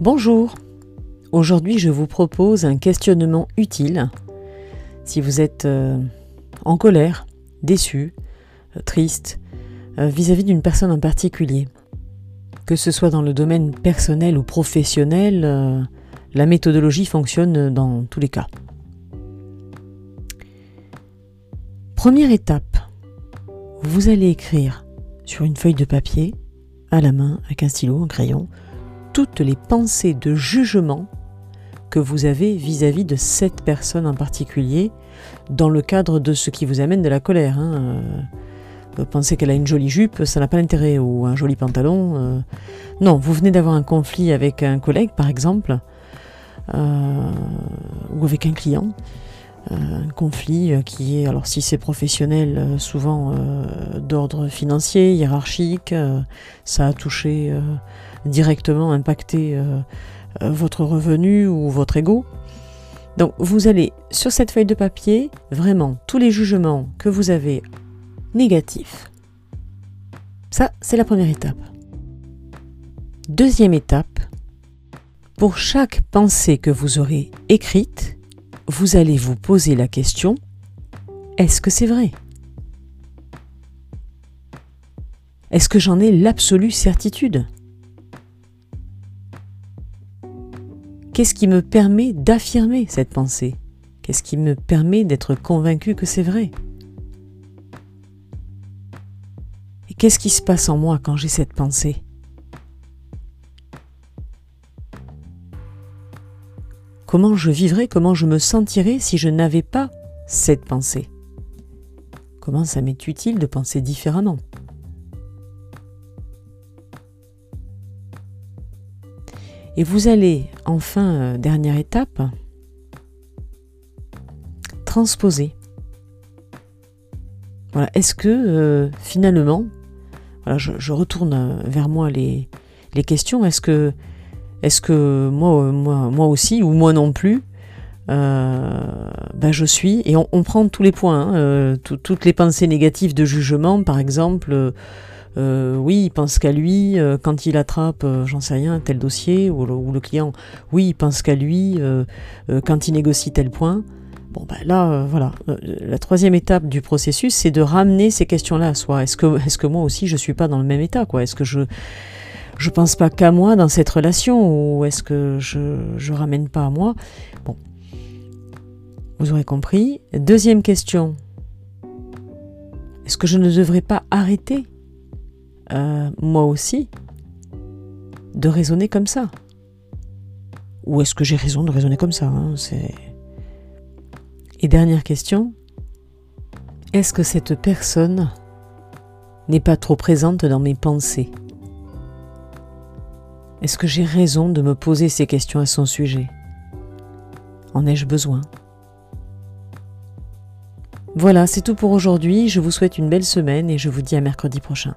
Bonjour. Aujourd'hui, je vous propose un questionnement utile. Si vous êtes euh, en colère, déçu, euh, triste, euh, vis-à-vis d'une personne en particulier, que ce soit dans le domaine personnel ou professionnel, la méthodologie fonctionne dans tous les cas. Première étape, vous allez écrire sur une feuille de papier, à la main, avec un stylo, un crayon, toutes les pensées de jugement que vous avez vis-à-vis de cette personne en particulier, dans le cadre de ce qui vous amène de la colère. Hein. Euh, pensez qu'elle a une jolie jupe, ça n'a pas d'intérêt, ou un joli pantalon. Euh. Non, vous venez d'avoir un conflit avec un collègue, par exemple, euh, ou avec un client. Un conflit qui est, alors si c'est professionnel, souvent d'ordre financier, hiérarchique, ça a touché directement, impacté votre revenu ou votre ego. Donc vous allez sur cette feuille de papier, vraiment tous les jugements que vous avez négatifs. Ça, c'est la première étape. Deuxième étape, pour chaque pensée que vous aurez écrite, vous allez vous poser la question, est-ce que c'est vrai? Est-ce que j'en ai l'absolue certitude? Qu'est-ce qui me permet d'affirmer cette pensée? Qu'est-ce qui me permet d'être convaincu que c'est vrai? Et qu'est-ce qui se passe en moi quand j'ai cette pensée? Comment je vivrais, comment je me sentirais si je n'avais pas cette pensée Comment ça m'est utile de penser différemment Et vous allez, enfin, euh, dernière étape, transposer. Voilà, est-ce que euh, finalement, je, retourne vers moi les questions, est-ce que est-ce que moi, moi, aussi, ou moi non plus, euh, ben je suis, et on, prend tous les points, hein, euh, toutes les pensées négatives de jugement, par exemple, euh, oui, il pense qu'à lui, quand il attrape, j'en sais rien, tel dossier, ou le, client, oui, il pense qu'à lui, quand il négocie tel point. Bon, ben là, voilà. la troisième étape du processus, c'est de ramener ces questions-là à soi. Est-ce que, moi aussi, je suis pas dans le même état, quoi? Est-ce que je je pense pas qu'à moi dans cette relation ou est-ce que je, je ramène pas à moi? Bon, vous aurez compris. Deuxième question. Est-ce que je ne devrais pas arrêter, euh, moi aussi, de raisonner comme ça? Ou est-ce que j'ai raison de raisonner comme ça hein Et dernière question. Est-ce que cette personne n'est pas trop présente dans mes pensées? Est-ce que j'ai raison de me poser ces questions à son sujet? En ai-je besoin? Voilà, c'est tout pour aujourd'hui. Je vous souhaite une belle semaine et je vous dis à mercredi prochain.